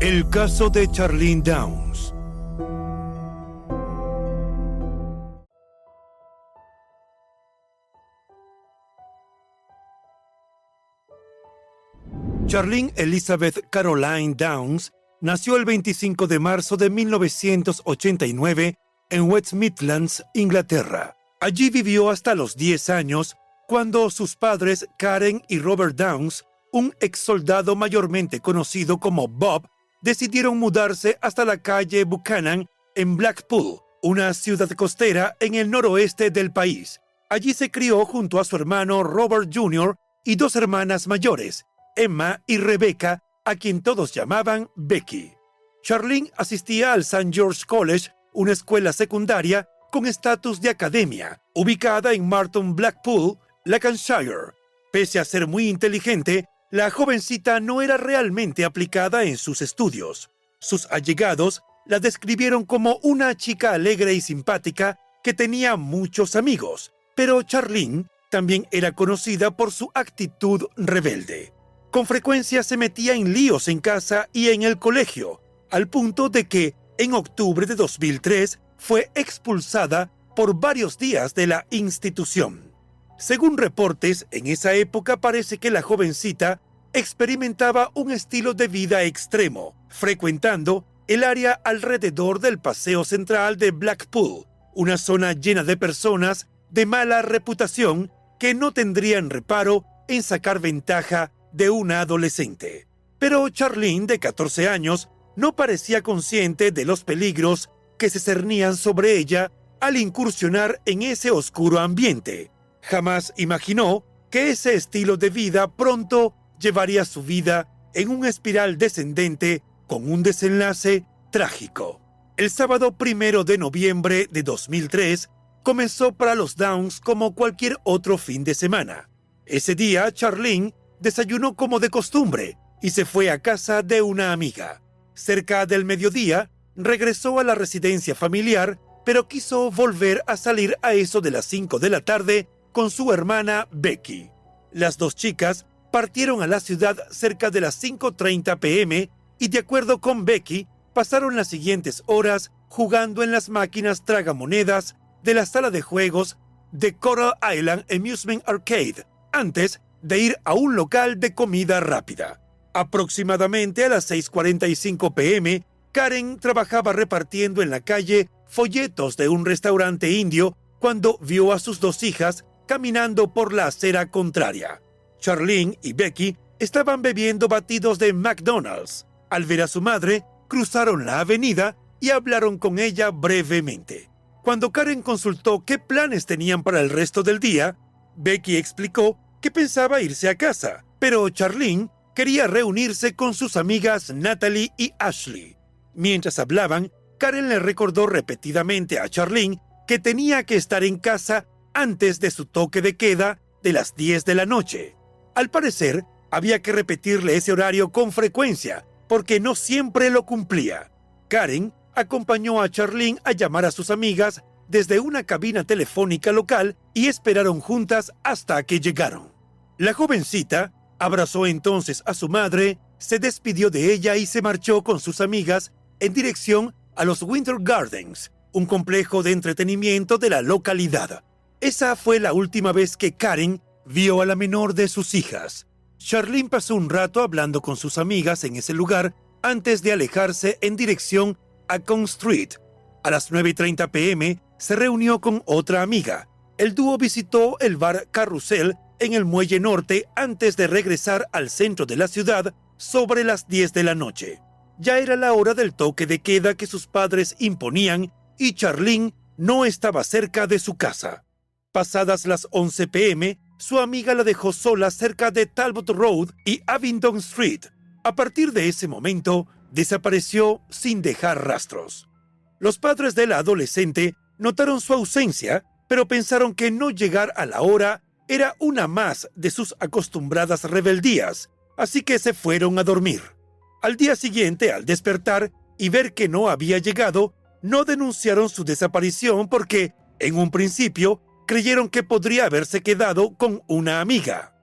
El caso de Charlene Downs. Charlene Elizabeth Caroline Downs nació el 25 de marzo de 1989 en West Midlands, Inglaterra. Allí vivió hasta los 10 años cuando sus padres Karen y Robert Downs, un ex soldado mayormente conocido como Bob, decidieron mudarse hasta la calle Buchanan en Blackpool, una ciudad costera en el noroeste del país. Allí se crió junto a su hermano Robert Jr. y dos hermanas mayores, Emma y Rebecca, a quien todos llamaban Becky. Charlene asistía al St. George College, una escuela secundaria con estatus de academia, ubicada en Marton Blackpool, Lancashire. Pese a ser muy inteligente, la jovencita no era realmente aplicada en sus estudios. Sus allegados la describieron como una chica alegre y simpática que tenía muchos amigos, pero Charlene también era conocida por su actitud rebelde. Con frecuencia se metía en líos en casa y en el colegio, al punto de que, en octubre de 2003, fue expulsada por varios días de la institución. Según reportes, en esa época parece que la jovencita experimentaba un estilo de vida extremo, frecuentando el área alrededor del Paseo Central de Blackpool, una zona llena de personas de mala reputación que no tendrían reparo en sacar ventaja de una adolescente. Pero Charlene, de 14 años, no parecía consciente de los peligros que se cernían sobre ella al incursionar en ese oscuro ambiente. Jamás imaginó que ese estilo de vida pronto llevaría su vida en un espiral descendente con un desenlace trágico. El sábado primero de noviembre de 2003 comenzó para los Downs como cualquier otro fin de semana. Ese día, Charlene desayunó como de costumbre y se fue a casa de una amiga. Cerca del mediodía, regresó a la residencia familiar, pero quiso volver a salir a eso de las 5 de la tarde con su hermana Becky. Las dos chicas partieron a la ciudad cerca de las 5.30 pm y de acuerdo con Becky, pasaron las siguientes horas jugando en las máquinas tragamonedas de la sala de juegos de Coral Island Amusement Arcade, antes de ir a un local de comida rápida. Aproximadamente a las 6.45 pm, Karen trabajaba repartiendo en la calle folletos de un restaurante indio cuando vio a sus dos hijas caminando por la acera contraria. Charlene y Becky estaban bebiendo batidos de McDonald's. Al ver a su madre, cruzaron la avenida y hablaron con ella brevemente. Cuando Karen consultó qué planes tenían para el resto del día, Becky explicó que pensaba irse a casa, pero Charlene quería reunirse con sus amigas Natalie y Ashley. Mientras hablaban, Karen le recordó repetidamente a Charlene que tenía que estar en casa antes de su toque de queda de las 10 de la noche. Al parecer, había que repetirle ese horario con frecuencia, porque no siempre lo cumplía. Karen acompañó a Charlene a llamar a sus amigas desde una cabina telefónica local y esperaron juntas hasta que llegaron. La jovencita abrazó entonces a su madre, se despidió de ella y se marchó con sus amigas en dirección a los Winter Gardens, un complejo de entretenimiento de la localidad. Esa fue la última vez que Karen vio a la menor de sus hijas. Charlene pasó un rato hablando con sus amigas en ese lugar antes de alejarse en dirección a Con Street. A las 9.30 pm se reunió con otra amiga. El dúo visitó el bar Carrusel en el Muelle Norte antes de regresar al centro de la ciudad sobre las 10 de la noche. Ya era la hora del toque de queda que sus padres imponían y Charlene no estaba cerca de su casa. Pasadas las 11 pm, su amiga la dejó sola cerca de Talbot Road y Abingdon Street. A partir de ese momento, desapareció sin dejar rastros. Los padres de la adolescente notaron su ausencia, pero pensaron que no llegar a la hora era una más de sus acostumbradas rebeldías, así que se fueron a dormir. Al día siguiente, al despertar y ver que no había llegado, no denunciaron su desaparición porque, en un principio, creyeron que podría haberse quedado con una amiga.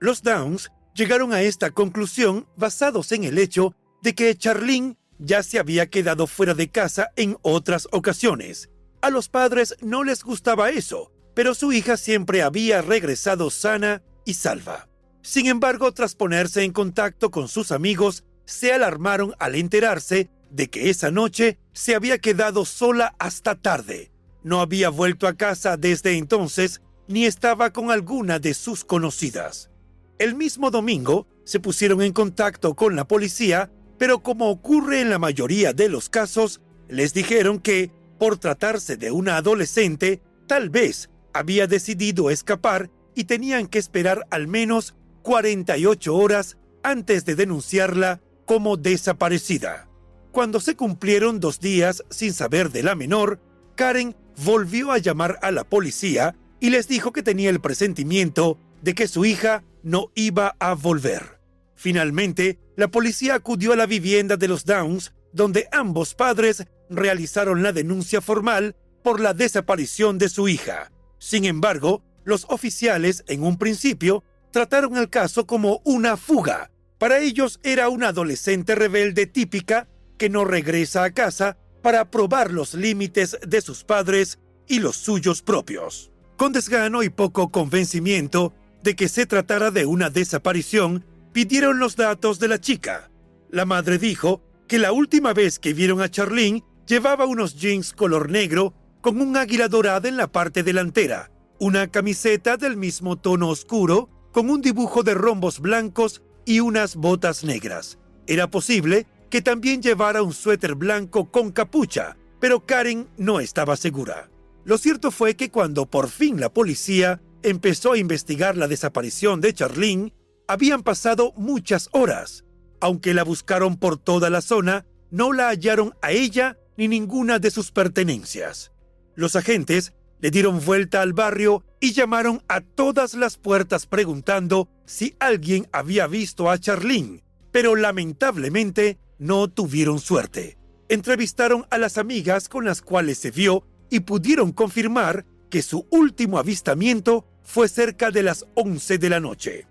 Los Downs llegaron a esta conclusión basados en el hecho de que Charlene ya se había quedado fuera de casa en otras ocasiones. A los padres no les gustaba eso, pero su hija siempre había regresado sana y salva. Sin embargo, tras ponerse en contacto con sus amigos, se alarmaron al enterarse de que esa noche se había quedado sola hasta tarde. No había vuelto a casa desde entonces ni estaba con alguna de sus conocidas. El mismo domingo se pusieron en contacto con la policía pero como ocurre en la mayoría de los casos, les dijeron que, por tratarse de una adolescente, tal vez había decidido escapar y tenían que esperar al menos 48 horas antes de denunciarla como desaparecida. Cuando se cumplieron dos días sin saber de la menor, Karen volvió a llamar a la policía y les dijo que tenía el presentimiento de que su hija no iba a volver. Finalmente, la policía acudió a la vivienda de los Downs, donde ambos padres realizaron la denuncia formal por la desaparición de su hija. Sin embargo, los oficiales, en un principio, trataron el caso como una fuga. Para ellos era una adolescente rebelde típica que no regresa a casa para probar los límites de sus padres y los suyos propios. Con desgano y poco convencimiento de que se tratara de una desaparición, pidieron los datos de la chica. La madre dijo que la última vez que vieron a Charlene llevaba unos jeans color negro con un águila dorada en la parte delantera, una camiseta del mismo tono oscuro con un dibujo de rombos blancos y unas botas negras. Era posible que también llevara un suéter blanco con capucha, pero Karen no estaba segura. Lo cierto fue que cuando por fin la policía empezó a investigar la desaparición de Charlene, habían pasado muchas horas. Aunque la buscaron por toda la zona, no la hallaron a ella ni ninguna de sus pertenencias. Los agentes le dieron vuelta al barrio y llamaron a todas las puertas preguntando si alguien había visto a Charlene, pero lamentablemente no tuvieron suerte. Entrevistaron a las amigas con las cuales se vio y pudieron confirmar que su último avistamiento fue cerca de las 11 de la noche.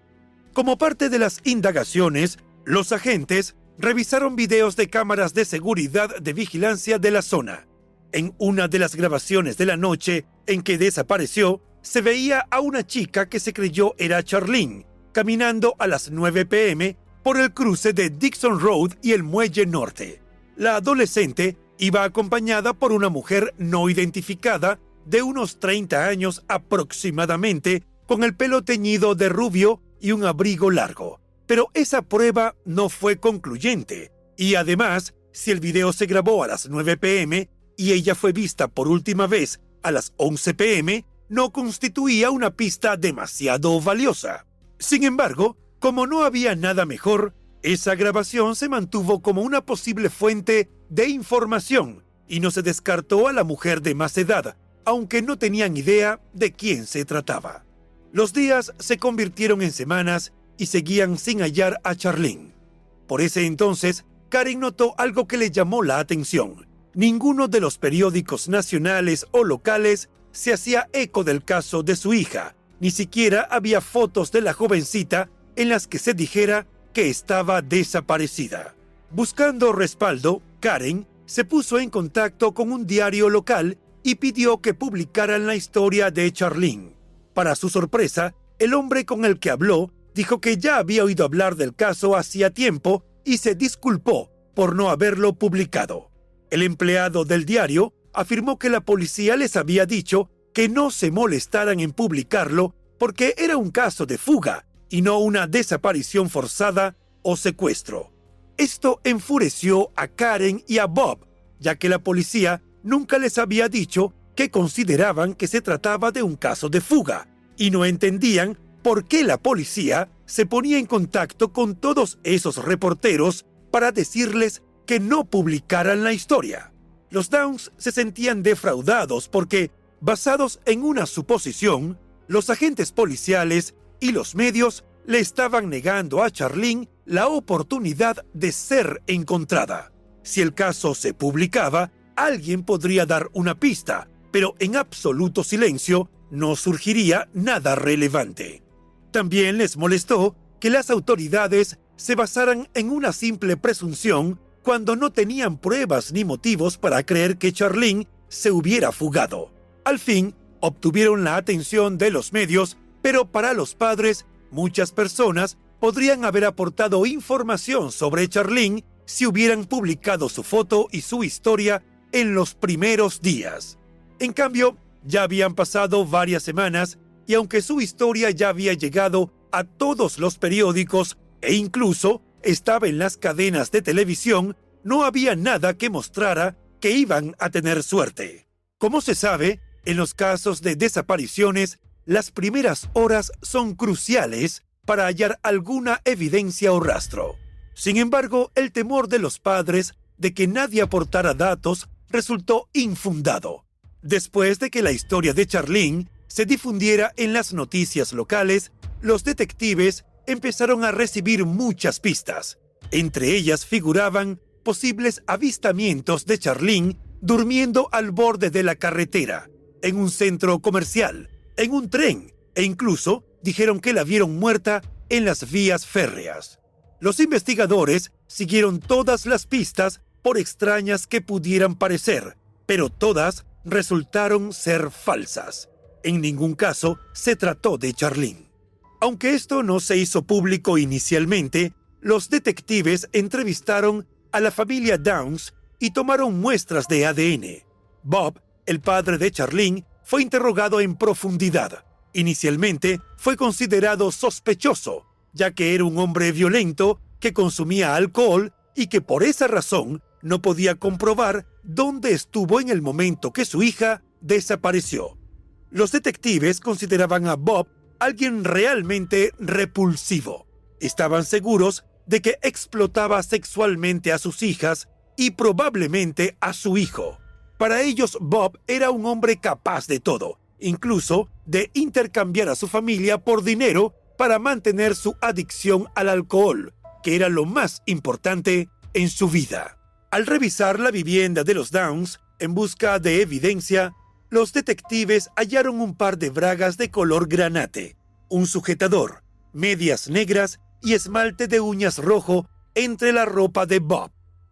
Como parte de las indagaciones, los agentes revisaron videos de cámaras de seguridad de vigilancia de la zona. En una de las grabaciones de la noche en que desapareció, se veía a una chica que se creyó era Charlene, caminando a las 9 pm por el cruce de Dixon Road y el Muelle Norte. La adolescente iba acompañada por una mujer no identificada de unos 30 años aproximadamente, con el pelo teñido de rubio y un abrigo largo. Pero esa prueba no fue concluyente y además si el video se grabó a las 9 pm y ella fue vista por última vez a las 11 pm, no constituía una pista demasiado valiosa. Sin embargo, como no había nada mejor, esa grabación se mantuvo como una posible fuente de información y no se descartó a la mujer de más edad, aunque no tenían idea de quién se trataba. Los días se convirtieron en semanas y seguían sin hallar a Charlene. Por ese entonces, Karen notó algo que le llamó la atención. Ninguno de los periódicos nacionales o locales se hacía eco del caso de su hija, ni siquiera había fotos de la jovencita en las que se dijera que estaba desaparecida. Buscando respaldo, Karen se puso en contacto con un diario local y pidió que publicaran la historia de Charlene. Para su sorpresa, el hombre con el que habló dijo que ya había oído hablar del caso hacía tiempo y se disculpó por no haberlo publicado. El empleado del diario afirmó que la policía les había dicho que no se molestaran en publicarlo porque era un caso de fuga y no una desaparición forzada o secuestro. Esto enfureció a Karen y a Bob, ya que la policía nunca les había dicho que consideraban que se trataba de un caso de fuga y no entendían por qué la policía se ponía en contacto con todos esos reporteros para decirles que no publicaran la historia. Los Downs se sentían defraudados porque, basados en una suposición, los agentes policiales y los medios le estaban negando a Charlene la oportunidad de ser encontrada. Si el caso se publicaba, alguien podría dar una pista, pero en absoluto silencio no surgiría nada relevante. También les molestó que las autoridades se basaran en una simple presunción cuando no tenían pruebas ni motivos para creer que Charlene se hubiera fugado. Al fin, obtuvieron la atención de los medios, pero para los padres, muchas personas podrían haber aportado información sobre Charlene si hubieran publicado su foto y su historia en los primeros días. En cambio, ya habían pasado varias semanas y aunque su historia ya había llegado a todos los periódicos e incluso estaba en las cadenas de televisión, no había nada que mostrara que iban a tener suerte. Como se sabe, en los casos de desapariciones, las primeras horas son cruciales para hallar alguna evidencia o rastro. Sin embargo, el temor de los padres de que nadie aportara datos resultó infundado. Después de que la historia de Charlene se difundiera en las noticias locales, los detectives empezaron a recibir muchas pistas. Entre ellas figuraban posibles avistamientos de Charlene durmiendo al borde de la carretera, en un centro comercial, en un tren, e incluso dijeron que la vieron muerta en las vías férreas. Los investigadores siguieron todas las pistas por extrañas que pudieran parecer, pero todas resultaron ser falsas. En ningún caso se trató de Charlene. Aunque esto no se hizo público inicialmente, los detectives entrevistaron a la familia Downs y tomaron muestras de ADN. Bob, el padre de Charlene, fue interrogado en profundidad. Inicialmente fue considerado sospechoso, ya que era un hombre violento que consumía alcohol y que por esa razón no podía comprobar dónde estuvo en el momento que su hija desapareció. Los detectives consideraban a Bob alguien realmente repulsivo. Estaban seguros de que explotaba sexualmente a sus hijas y probablemente a su hijo. Para ellos Bob era un hombre capaz de todo, incluso de intercambiar a su familia por dinero para mantener su adicción al alcohol, que era lo más importante en su vida. Al revisar la vivienda de los Downs en busca de evidencia, los detectives hallaron un par de bragas de color granate, un sujetador, medias negras y esmalte de uñas rojo entre la ropa de Bob.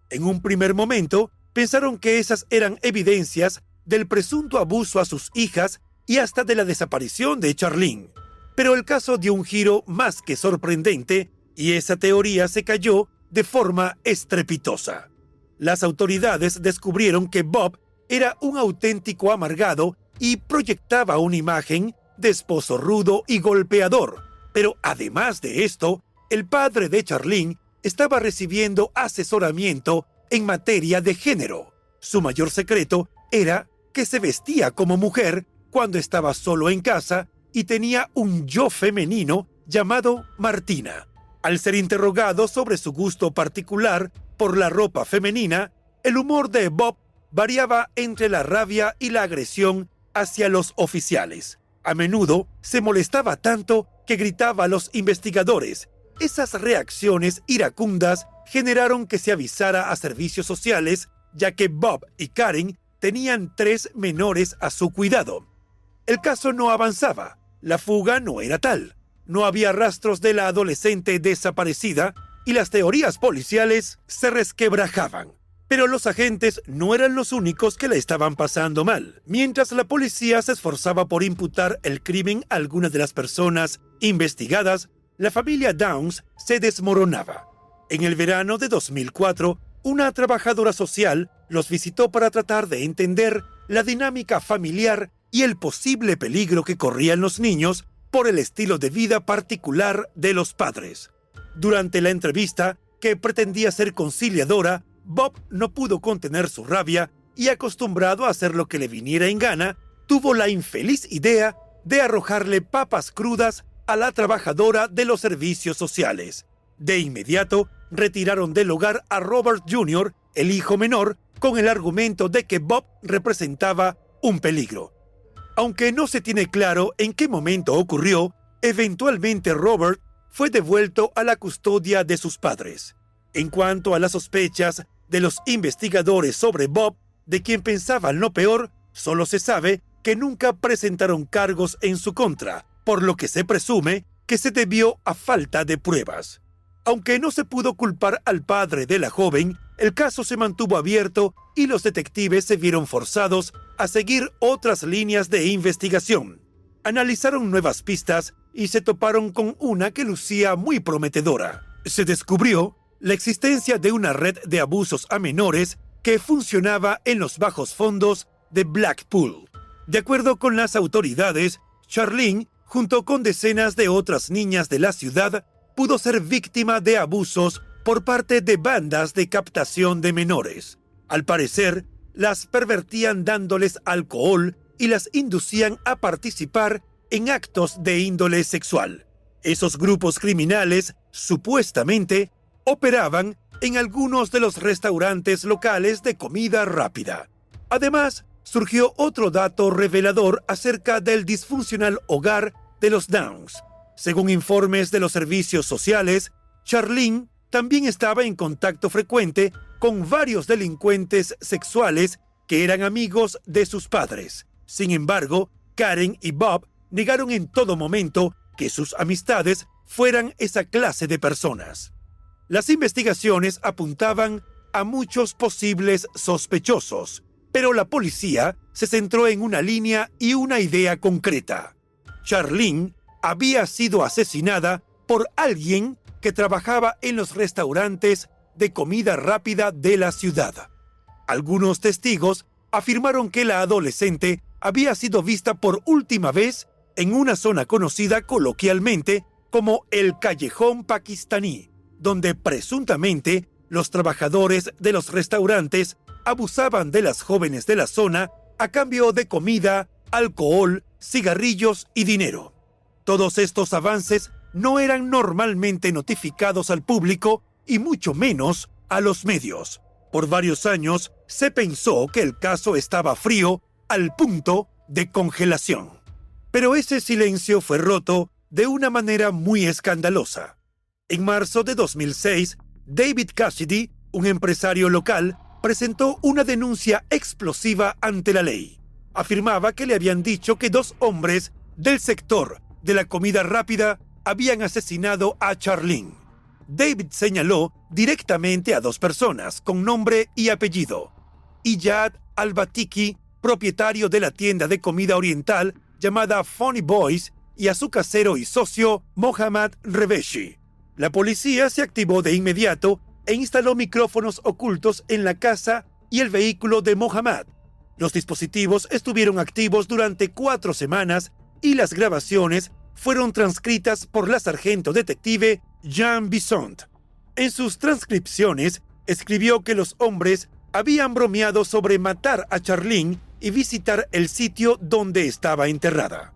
En un primer momento, pensaron que esas eran evidencias del presunto abuso a sus hijas y hasta de la desaparición de Charlene. Pero el caso dio un giro más que sorprendente y esa teoría se cayó de forma estrepitosa. Las autoridades descubrieron que Bob era un auténtico amargado y proyectaba una imagen de esposo rudo y golpeador. Pero además de esto, el padre de Charlene estaba recibiendo asesoramiento en materia de género. Su mayor secreto era que se vestía como mujer cuando estaba solo en casa y tenía un yo femenino llamado Martina. Al ser interrogado sobre su gusto particular por la ropa femenina, el humor de Bob variaba entre la rabia y la agresión hacia los oficiales. A menudo se molestaba tanto que gritaba a los investigadores. Esas reacciones iracundas generaron que se avisara a servicios sociales, ya que Bob y Karen tenían tres menores a su cuidado. El caso no avanzaba, la fuga no era tal, no había rastros de la adolescente desaparecida y las teorías policiales se resquebrajaban. Pero los agentes no eran los únicos que la estaban pasando mal. Mientras la policía se esforzaba por imputar el crimen a algunas de las personas investigadas, la familia Downs se desmoronaba. En el verano de 2004, una trabajadora social los visitó para tratar de entender la dinámica familiar y el posible peligro que corrían los niños por el estilo de vida particular de los padres. Durante la entrevista, que pretendía ser conciliadora, Bob no pudo contener su rabia y acostumbrado a hacer lo que le viniera en gana, tuvo la infeliz idea de arrojarle papas crudas a la trabajadora de los servicios sociales. De inmediato, retiraron del hogar a Robert Jr., el hijo menor, con el argumento de que Bob representaba un peligro. Aunque no se tiene claro en qué momento ocurrió, eventualmente Robert fue devuelto a la custodia de sus padres. En cuanto a las sospechas de los investigadores sobre Bob, de quien pensaban lo peor, solo se sabe que nunca presentaron cargos en su contra, por lo que se presume que se debió a falta de pruebas. Aunque no se pudo culpar al padre de la joven, el caso se mantuvo abierto y los detectives se vieron forzados a seguir otras líneas de investigación. Analizaron nuevas pistas y se toparon con una que lucía muy prometedora. Se descubrió la existencia de una red de abusos a menores que funcionaba en los bajos fondos de Blackpool. De acuerdo con las autoridades, Charlene, junto con decenas de otras niñas de la ciudad, pudo ser víctima de abusos por parte de bandas de captación de menores. Al parecer, las pervertían dándoles alcohol y las inducían a participar en actos de índole sexual. Esos grupos criminales, supuestamente, operaban en algunos de los restaurantes locales de comida rápida. Además, surgió otro dato revelador acerca del disfuncional hogar de los Downs. Según informes de los servicios sociales, Charlene también estaba en contacto frecuente con varios delincuentes sexuales que eran amigos de sus padres. Sin embargo, Karen y Bob negaron en todo momento que sus amistades fueran esa clase de personas. Las investigaciones apuntaban a muchos posibles sospechosos, pero la policía se centró en una línea y una idea concreta. Charlene había sido asesinada por alguien que trabajaba en los restaurantes de comida rápida de la ciudad. Algunos testigos afirmaron que la adolescente había sido vista por última vez en una zona conocida coloquialmente como el callejón pakistaní, donde presuntamente los trabajadores de los restaurantes abusaban de las jóvenes de la zona a cambio de comida, alcohol, cigarrillos y dinero. Todos estos avances no eran normalmente notificados al público y mucho menos a los medios. Por varios años se pensó que el caso estaba frío al punto de congelación. Pero ese silencio fue roto de una manera muy escandalosa. En marzo de 2006, David Cassidy, un empresario local, presentó una denuncia explosiva ante la ley. Afirmaba que le habían dicho que dos hombres del sector de la comida rápida habían asesinado a Charlene. David señaló directamente a dos personas con nombre y apellido. Iyad al-Batiki, propietario de la tienda de comida oriental llamada Funny Boys, y a su casero y socio Mohammad Reveshi. La policía se activó de inmediato e instaló micrófonos ocultos en la casa y el vehículo de Mohammad. Los dispositivos estuvieron activos durante cuatro semanas y las grabaciones fueron transcritas por la sargento detective Jean Bisson. En sus transcripciones, escribió que los hombres habían bromeado sobre matar a Charlene y visitar el sitio donde estaba enterrada.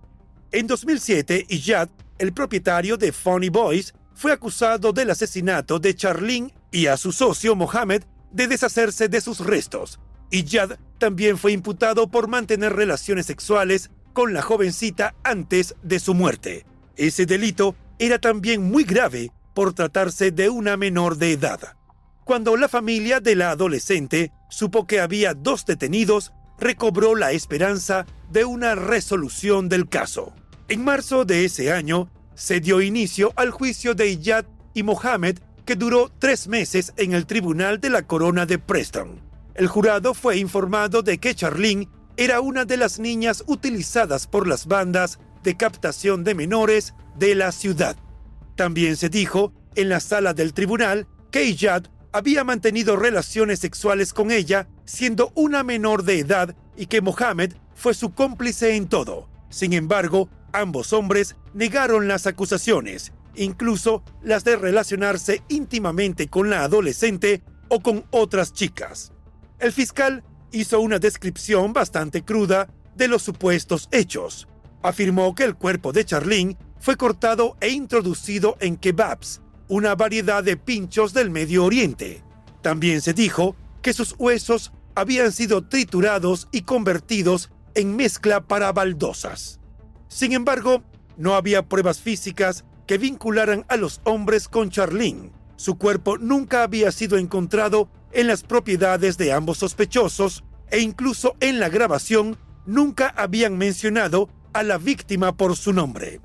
En 2007, Iyad, el propietario de Funny Boys, fue acusado del asesinato de Charlene y a su socio Mohammed de deshacerse de sus restos. Iyad también fue imputado por mantener relaciones sexuales con la jovencita antes de su muerte. Ese delito era también muy grave por tratarse de una menor de edad. Cuando la familia de la adolescente supo que había dos detenidos, recobró la esperanza de una resolución del caso. En marzo de ese año, se dio inicio al juicio de Iyad y Mohammed, duró tres meses en el tribunal de la corona de Preston. El jurado fue informado de que Charlene era una de las niñas utilizadas por las bandas de captación de menores de la ciudad. También se dijo en la sala del tribunal que Iyad había mantenido relaciones sexuales con ella siendo una menor de edad y que Mohammed fue su cómplice en todo. Sin embargo, ambos hombres negaron las acusaciones, incluso las de relacionarse íntimamente con la adolescente o con otras chicas. El fiscal hizo una descripción bastante cruda de los supuestos hechos. Afirmó que el cuerpo de Charlene fue cortado e introducido en kebabs, una variedad de pinchos del Medio Oriente. También se dijo que sus huesos habían sido triturados y convertidos en mezcla para baldosas. Sin embargo, no había pruebas físicas que vincularan a los hombres con Charlene. Su cuerpo nunca había sido encontrado en las propiedades de ambos sospechosos e incluso en la grabación nunca habían mencionado a la víctima por su nombre.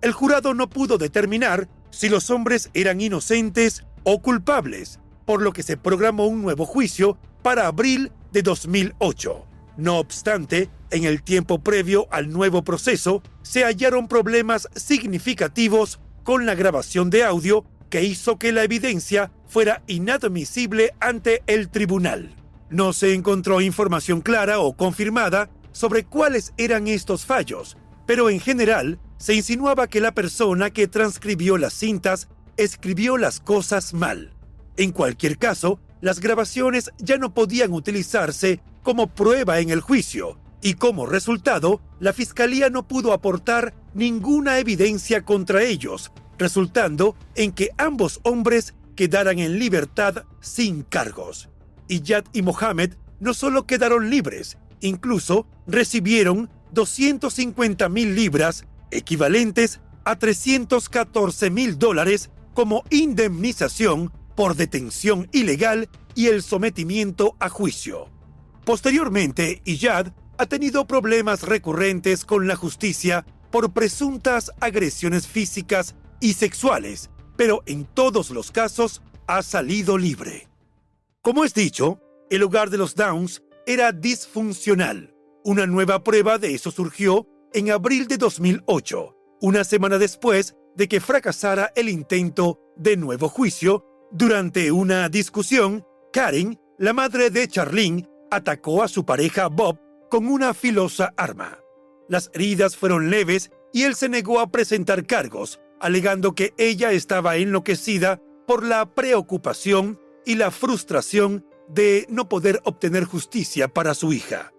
El jurado no pudo determinar si los hombres eran inocentes o culpables, por lo que se programó un nuevo juicio para abril de 2008. No obstante, en el tiempo previo al nuevo proceso, se hallaron problemas significativos con la grabación de audio que hizo que la evidencia fuera inadmisible ante el tribunal. No se encontró información clara o confirmada sobre cuáles eran estos fallos, pero en general se insinuaba que la persona que transcribió las cintas escribió las cosas mal. En cualquier caso, las grabaciones ya no podían utilizarse como prueba en el juicio, y como resultado, la Fiscalía no pudo aportar ninguna evidencia contra ellos, resultando en que ambos hombres quedaran en libertad sin cargos. Iyad y Mohammed no solo quedaron libres, incluso recibieron 250 mil libras equivalentes a 314 mil dólares como indemnización por detención ilegal y el sometimiento a juicio. Posteriormente, Iyad ha tenido problemas recurrentes con la justicia por presuntas agresiones físicas y sexuales, pero en todos los casos ha salido libre. Como es dicho, el hogar de los Downs era disfuncional. Una nueva prueba de eso surgió en abril de 2008, una semana después de que fracasara el intento de nuevo juicio, durante una discusión, Karen, la madre de Charlene, atacó a su pareja Bob con una filosa arma. Las heridas fueron leves y él se negó a presentar cargos, alegando que ella estaba enloquecida por la preocupación y la frustración de no poder obtener justicia para su hija.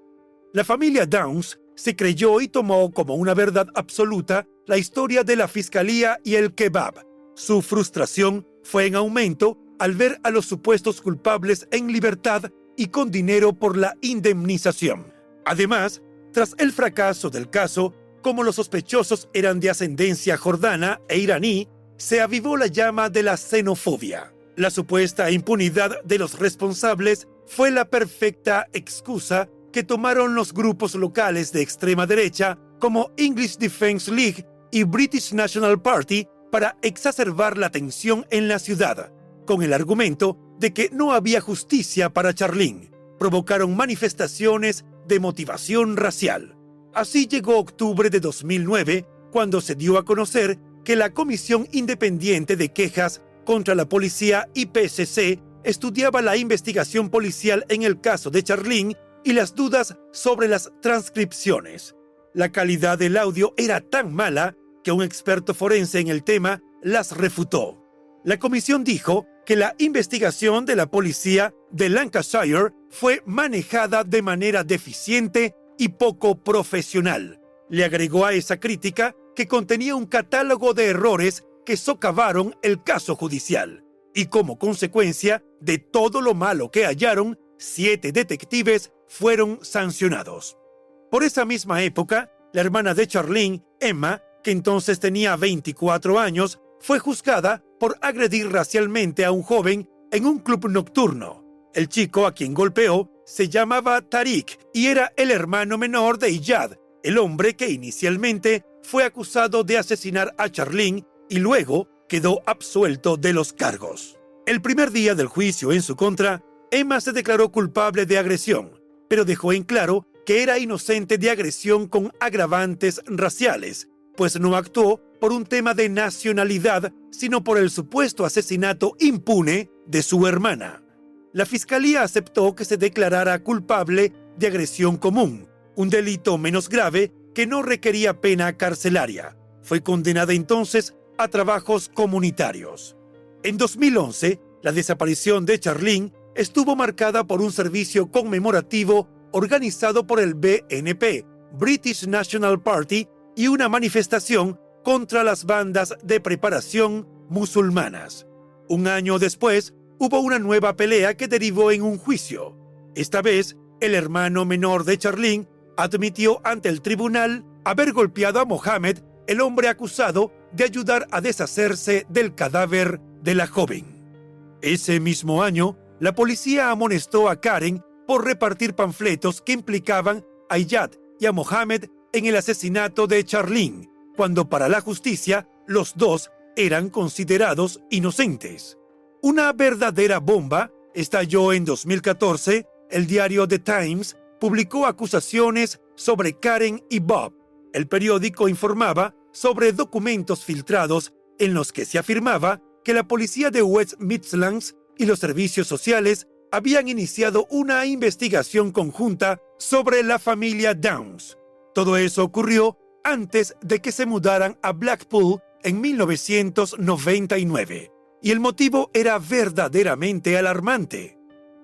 La familia Downs se creyó y tomó como una verdad absoluta la historia de la fiscalía y el kebab. Su frustración fue en aumento al ver a los supuestos culpables en libertad y con dinero por la indemnización. Además, tras el fracaso del caso, como los sospechosos eran de ascendencia jordana e iraní, se avivó la llama de la xenofobia. La supuesta impunidad de los responsables fue la perfecta excusa que tomaron los grupos locales de extrema derecha como English Defence League y British National Party para exacerbar la tensión en la ciudad, con el argumento de que no había justicia para Charlene. Provocaron manifestaciones de motivación racial. Así llegó octubre de 2009, cuando se dio a conocer que la Comisión Independiente de Quejas contra la Policía IPCC estudiaba la investigación policial en el caso de Charlene y las dudas sobre las transcripciones. La calidad del audio era tan mala que un experto forense en el tema las refutó. La comisión dijo que la investigación de la policía de Lancashire fue manejada de manera deficiente y poco profesional. Le agregó a esa crítica que contenía un catálogo de errores que socavaron el caso judicial. Y como consecuencia de todo lo malo que hallaron, siete detectives fueron sancionados. Por esa misma época, la hermana de Charlene, Emma, que entonces tenía 24 años, fue juzgada por agredir racialmente a un joven en un club nocturno. El chico a quien golpeó se llamaba Tariq y era el hermano menor de Iyad, el hombre que inicialmente fue acusado de asesinar a Charlene y luego quedó absuelto de los cargos. El primer día del juicio en su contra, Emma se declaró culpable de agresión, pero dejó en claro que era inocente de agresión con agravantes raciales, pues no actuó por un tema de nacionalidad, sino por el supuesto asesinato impune de su hermana. La fiscalía aceptó que se declarara culpable de agresión común, un delito menos grave que no requería pena carcelaria. Fue condenada entonces a trabajos comunitarios. En 2011, la desaparición de Charlene estuvo marcada por un servicio conmemorativo organizado por el BNP, British National Party, y una manifestación contra las bandas de preparación musulmanas. Un año después, hubo una nueva pelea que derivó en un juicio. Esta vez, el hermano menor de Charlene admitió ante el tribunal haber golpeado a Mohammed, el hombre acusado de ayudar a deshacerse del cadáver de la joven. Ese mismo año, la policía amonestó a Karen por repartir panfletos que implicaban a Iyad y a Mohammed en el asesinato de Charlene, cuando para la justicia los dos eran considerados inocentes. Una verdadera bomba estalló en 2014. El diario The Times publicó acusaciones sobre Karen y Bob. El periódico informaba sobre documentos filtrados en los que se afirmaba que la policía de West Midlands y los servicios sociales habían iniciado una investigación conjunta sobre la familia Downs. Todo eso ocurrió antes de que se mudaran a Blackpool en 1999. Y el motivo era verdaderamente alarmante.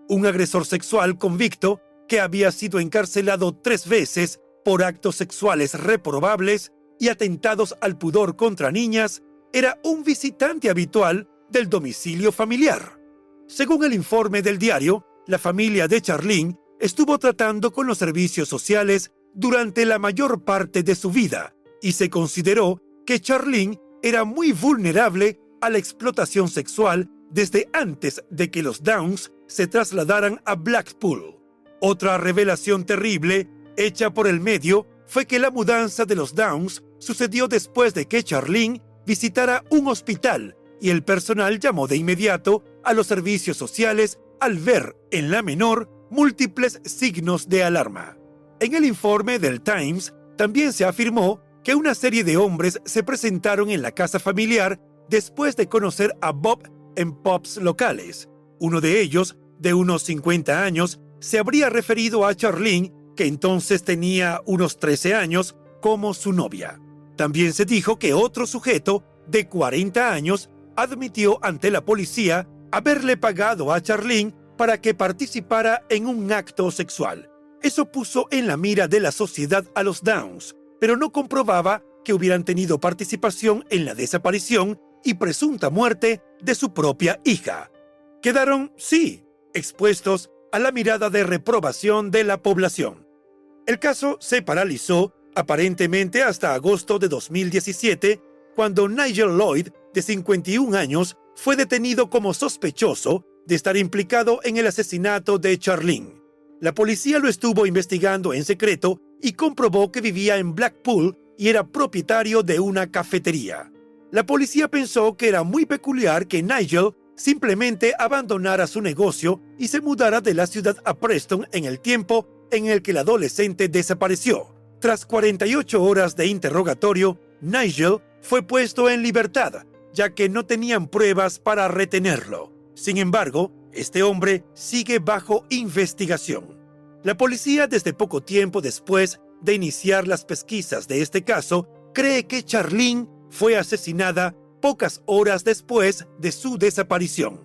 Un agresor sexual convicto que había sido encarcelado tres veces por actos sexuales reprobables y atentados al pudor contra niñas, era un visitante habitual del domicilio familiar. Según el informe del diario, la familia de Charlene estuvo tratando con los servicios sociales durante la mayor parte de su vida y se consideró que Charlene era muy vulnerable a la explotación sexual desde antes de que los Downs se trasladaran a Blackpool. Otra revelación terrible hecha por el medio fue que la mudanza de los Downs sucedió después de que Charlene visitara un hospital y el personal llamó de inmediato a los servicios sociales al ver en la menor múltiples signos de alarma. En el informe del Times también se afirmó que una serie de hombres se presentaron en la casa familiar después de conocer a Bob en pubs locales. Uno de ellos, de unos 50 años, se habría referido a Charlene, que entonces tenía unos 13 años, como su novia. También se dijo que otro sujeto, de 40 años, admitió ante la policía haberle pagado a Charlene para que participara en un acto sexual. Eso puso en la mira de la sociedad a los Downs, pero no comprobaba que hubieran tenido participación en la desaparición y presunta muerte de su propia hija. Quedaron, sí, expuestos a la mirada de reprobación de la población. El caso se paralizó aparentemente hasta agosto de 2017, cuando Nigel Lloyd, de 51 años, fue detenido como sospechoso de estar implicado en el asesinato de Charlene. La policía lo estuvo investigando en secreto y comprobó que vivía en Blackpool y era propietario de una cafetería. La policía pensó que era muy peculiar que Nigel simplemente abandonara su negocio y se mudara de la ciudad a Preston en el tiempo en el que el adolescente desapareció. Tras 48 horas de interrogatorio, Nigel fue puesto en libertad, ya que no tenían pruebas para retenerlo. Sin embargo, este hombre sigue bajo investigación. La policía, desde poco tiempo después de iniciar las pesquisas de este caso, cree que Charlene fue asesinada pocas horas después de su desaparición.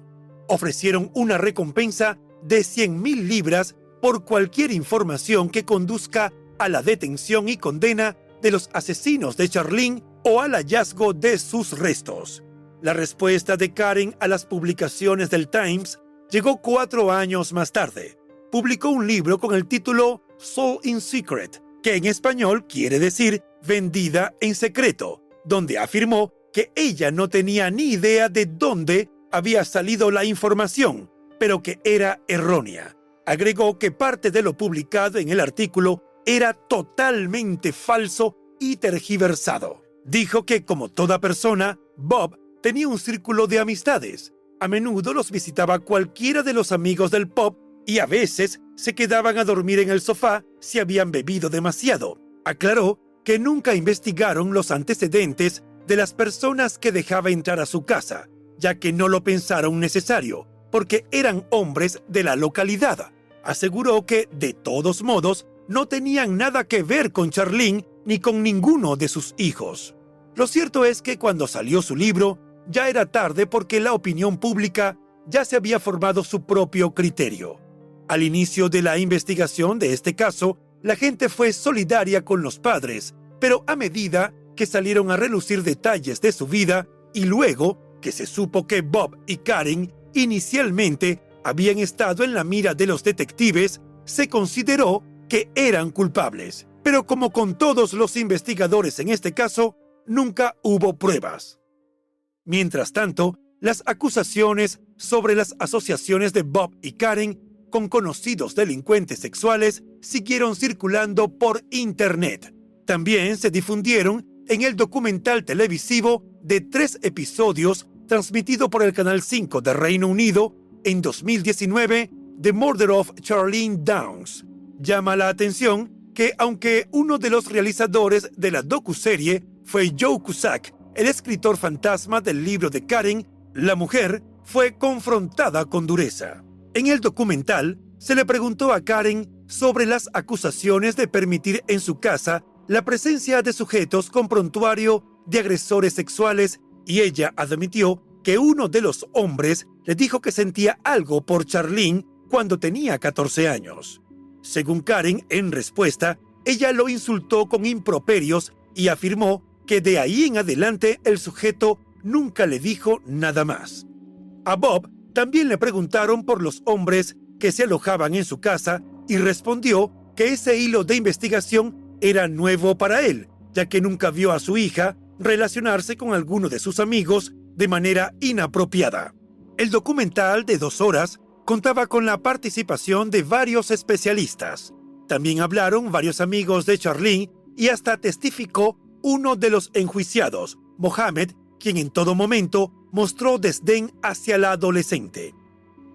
ofrecieron una recompensa de 100.000 libras por cualquier información que conduzca a la detención y condena de los asesinos de Charlene o al hallazgo de sus restos. La respuesta de Karen a las publicaciones del Times llegó cuatro años más tarde. Publicó un libro con el título Soul in Secret, que en español quiere decir vendida en secreto, donde afirmó que ella no tenía ni idea de dónde había salido la información, pero que era errónea. Agregó que parte de lo publicado en el artículo era totalmente falso y tergiversado. Dijo que, como toda persona, Bob tenía un círculo de amistades. A menudo los visitaba cualquiera de los amigos del pop y a veces se quedaban a dormir en el sofá si habían bebido demasiado. Aclaró que nunca investigaron los antecedentes de las personas que dejaba entrar a su casa, ya que no lo pensaron necesario, porque eran hombres de la localidad. Aseguró que, de todos modos, no tenían nada que ver con Charlene ni con ninguno de sus hijos. Lo cierto es que cuando salió su libro, ya era tarde porque la opinión pública ya se había formado su propio criterio. Al inicio de la investigación de este caso, la gente fue solidaria con los padres, pero a medida que salieron a relucir detalles de su vida y luego que se supo que Bob y Karen inicialmente habían estado en la mira de los detectives, se consideró que eran culpables. Pero como con todos los investigadores en este caso, nunca hubo pruebas. Mientras tanto, las acusaciones sobre las asociaciones de Bob y Karen con conocidos delincuentes sexuales siguieron circulando por Internet. También se difundieron en el documental televisivo de tres episodios transmitido por el Canal 5 de Reino Unido en 2019, The Murder of Charlene Downs. Llama la atención que aunque uno de los realizadores de la docuserie fue Joe Cusack, el escritor fantasma del libro de Karen, la mujer fue confrontada con dureza. En el documental se le preguntó a Karen sobre las acusaciones de permitir en su casa la presencia de sujetos con prontuario de agresores sexuales y ella admitió que uno de los hombres le dijo que sentía algo por Charlene cuando tenía 14 años. Según Karen, en respuesta, ella lo insultó con improperios y afirmó que de ahí en adelante el sujeto nunca le dijo nada más. A Bob también le preguntaron por los hombres que se alojaban en su casa y respondió que ese hilo de investigación era nuevo para él, ya que nunca vio a su hija relacionarse con alguno de sus amigos de manera inapropiada. El documental de dos horas contaba con la participación de varios especialistas. También hablaron varios amigos de Charlene y hasta testificó uno de los enjuiciados, Mohamed, quien en todo momento mostró desdén hacia la adolescente.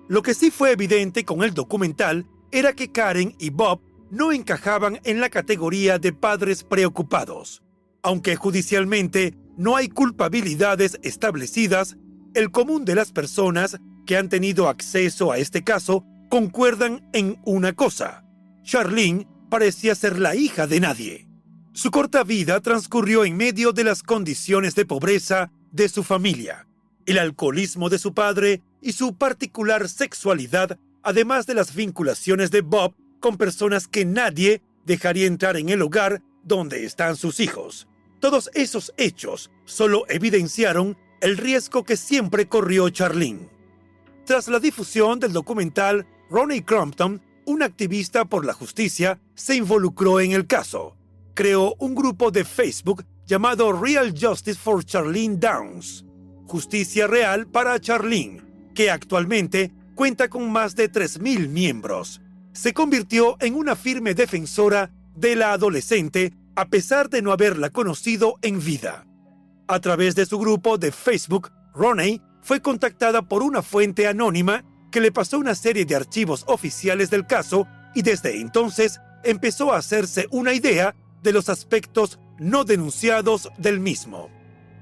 Lo que sí fue evidente con el documental era que Karen y Bob no encajaban en la categoría de padres preocupados. Aunque judicialmente no hay culpabilidades establecidas, el común de las personas que han tenido acceso a este caso concuerdan en una cosa. Charlene parecía ser la hija de nadie. Su corta vida transcurrió en medio de las condiciones de pobreza de su familia, el alcoholismo de su padre y su particular sexualidad, además de las vinculaciones de Bob con personas que nadie dejaría entrar en el hogar donde están sus hijos. Todos esos hechos solo evidenciaron el riesgo que siempre corrió Charlene. Tras la difusión del documental, Ronnie Crompton, un activista por la justicia, se involucró en el caso creó un grupo de Facebook llamado Real Justice for Charlene Downs, Justicia Real para Charlene, que actualmente cuenta con más de 3.000 miembros. Se convirtió en una firme defensora de la adolescente a pesar de no haberla conocido en vida. A través de su grupo de Facebook, Ronnie fue contactada por una fuente anónima que le pasó una serie de archivos oficiales del caso y desde entonces empezó a hacerse una idea de los aspectos no denunciados del mismo.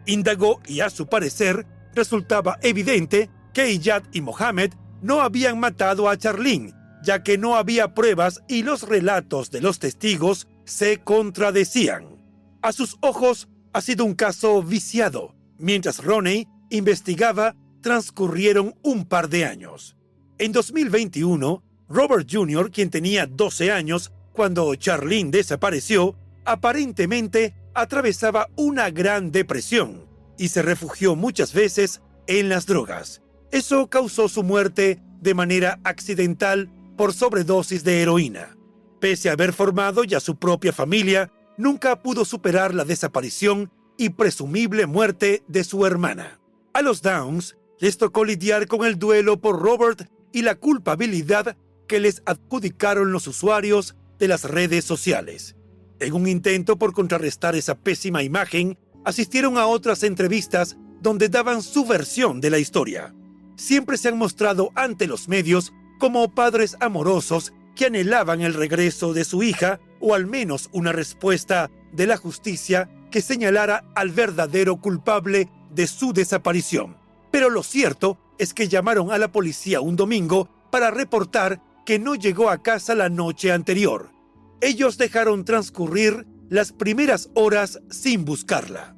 Indagó y a su parecer resultaba evidente que Iyad y Mohammed no habían matado a Charlene, ya que no había pruebas y los relatos de los testigos se contradecían. A sus ojos ha sido un caso viciado. Mientras Ronnie investigaba, transcurrieron un par de años. En 2021, Robert Jr., quien tenía 12 años cuando Charlene desapareció, aparentemente atravesaba una gran depresión y se refugió muchas veces en las drogas. Eso causó su muerte de manera accidental por sobredosis de heroína. Pese a haber formado ya su propia familia, nunca pudo superar la desaparición y presumible muerte de su hermana. A los Downs les tocó lidiar con el duelo por Robert y la culpabilidad que les adjudicaron los usuarios de las redes sociales. En un intento por contrarrestar esa pésima imagen, asistieron a otras entrevistas donde daban su versión de la historia. Siempre se han mostrado ante los medios como padres amorosos que anhelaban el regreso de su hija o al menos una respuesta de la justicia que señalara al verdadero culpable de su desaparición. Pero lo cierto es que llamaron a la policía un domingo para reportar que no llegó a casa la noche anterior. Ellos dejaron transcurrir las primeras horas sin buscarla.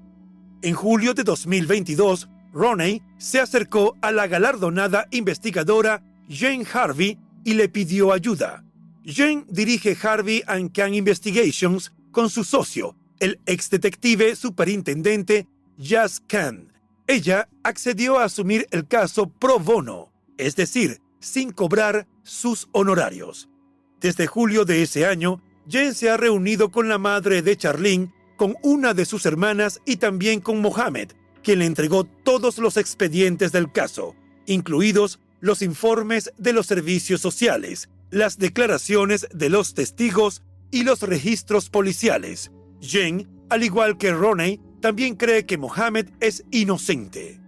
En julio de 2022, Roney se acercó a la galardonada investigadora Jane Harvey y le pidió ayuda. Jane dirige Harvey and Can Investigations con su socio, el ex detective superintendente Jazz Khan. Ella accedió a asumir el caso pro bono, es decir, sin cobrar sus honorarios. Desde julio de ese año, Jane se ha reunido con la madre de Charlene, con una de sus hermanas y también con Mohamed, quien le entregó todos los expedientes del caso, incluidos los informes de los servicios sociales, las declaraciones de los testigos y los registros policiales. Jane, al igual que Roney, también cree que Mohamed es inocente.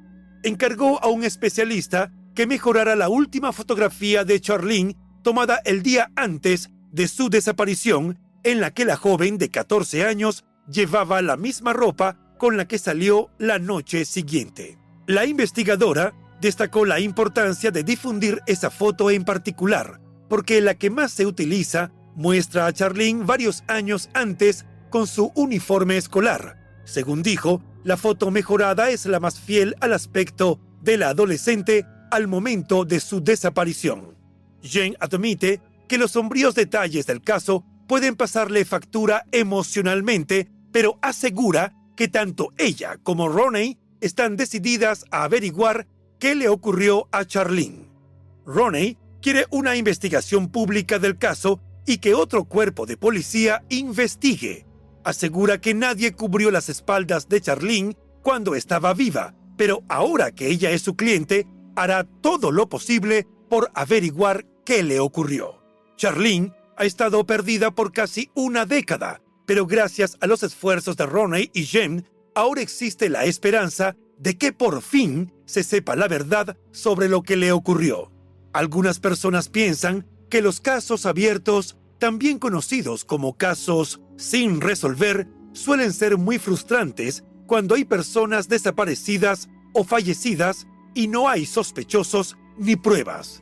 Encargó a un especialista que mejorara la última fotografía de Charlene tomada el día antes de su desaparición, en la que la joven de 14 años llevaba la misma ropa con la que salió la noche siguiente. La investigadora destacó la importancia de difundir esa foto en particular, porque la que más se utiliza muestra a Charlene varios años antes con su uniforme escolar. Según dijo, la foto mejorada es la más fiel al aspecto de la adolescente al momento de su desaparición. Jane admite que los sombríos detalles del caso pueden pasarle factura emocionalmente, pero asegura que tanto ella como Roney están decididas a averiguar qué le ocurrió a Charlene. Roney quiere una investigación pública del caso y que otro cuerpo de policía investigue. Asegura que nadie cubrió las espaldas de Charlene cuando estaba viva, pero ahora que ella es su cliente, hará todo lo posible por averiguar qué le ocurrió. Charlene ha estado perdida por casi una década, pero gracias a los esfuerzos de Roney y Jen, ahora existe la esperanza de que por fin se sepa la verdad sobre lo que le ocurrió. Algunas personas piensan que los casos abiertos, también conocidos como casos sin resolver, suelen ser muy frustrantes cuando hay personas desaparecidas o fallecidas y no hay sospechosos ni pruebas.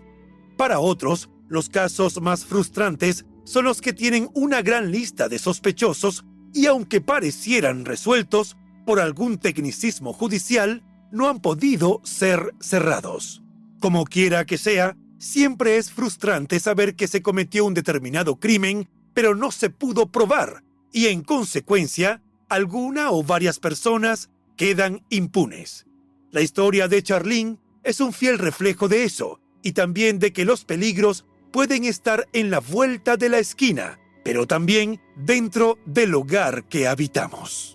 Para otros, los casos más frustrantes son los que tienen una gran lista de sospechosos y aunque parecieran resueltos por algún tecnicismo judicial, no han podido ser cerrados. Como quiera que sea, siempre es frustrante saber que se cometió un determinado crimen, pero no se pudo probar, y en consecuencia, alguna o varias personas quedan impunes. La historia de Charlene es un fiel reflejo de eso, y también de que los peligros pueden estar en la vuelta de la esquina, pero también dentro del hogar que habitamos.